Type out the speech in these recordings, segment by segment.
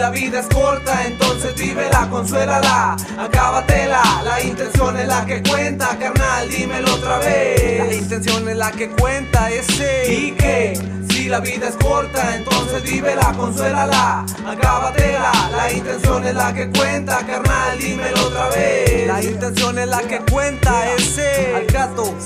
la vida es corta, entonces vívela, consuélala, acábatela. La intención es la que cuenta, carnal, dímelo otra vez. La intención es la que cuenta, ese. ¿Y qué? Si la vida es corta, entonces vívela, consuélala, acábatela. La intención es la que cuenta, carnal, dímelo otra vez. La intención es la que cuenta, ese.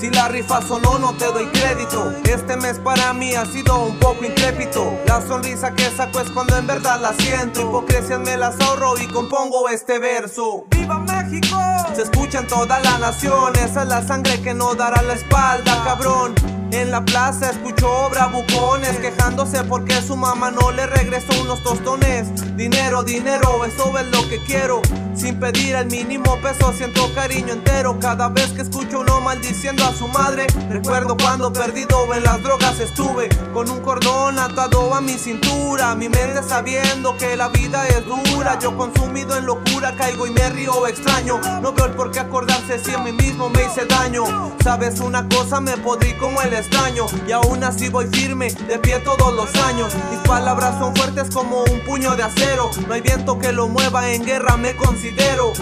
Si la rifa sonó, no te doy crédito. Este mes para mí ha sido un poco intrépito. La sonrisa que saco es cuando en verdad la siento. Hipocresías me las ahorro y compongo este verso. ¡Viva México! Se escucha en toda la nación, esa es la sangre que no dará la espalda, cabrón. En la plaza escucho bravucones quejándose porque su mamá no le regresó unos tostones. Dinero, dinero, eso es lo que quiero. Sin pedir el mínimo peso siento cariño entero. Cada vez que escucho uno maldiciendo a su madre Recuerdo cuando perdido en las drogas estuve. Con un cordón atado a mi cintura Mi mente sabiendo que la vida es dura. Yo consumido en locura caigo y me río extraño. No veo el por qué acordarse si a mí mismo me hice daño. Sabes una cosa me podrí como el Y aún así voy firme de pie todos los años. Mis palabras son fuertes como un puño de acero. No hay viento que lo mueva en guerra me considero.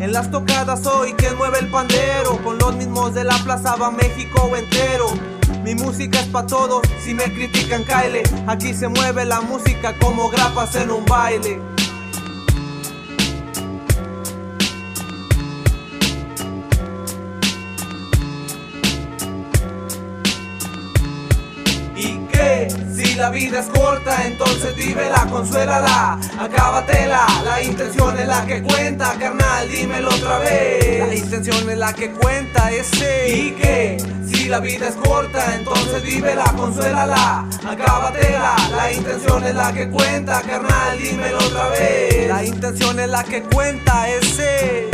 En las tocadas soy quien mueve el pandero. Con los mismos de la plaza va México entero. Mi música es pa' todos, si me critican caile Aquí se mueve la música como grapas en un baile la vida es corta, entonces vívela, consuélala, acábatela. La intención es la que cuenta, carnal, dímelo otra vez. La intención es la que cuenta, ese. ¿Y qué? Si la vida es corta, entonces vívela, consuélala, acábatela. La intención es la que cuenta, carnal, dímelo otra vez. La intención es la que cuenta, ese.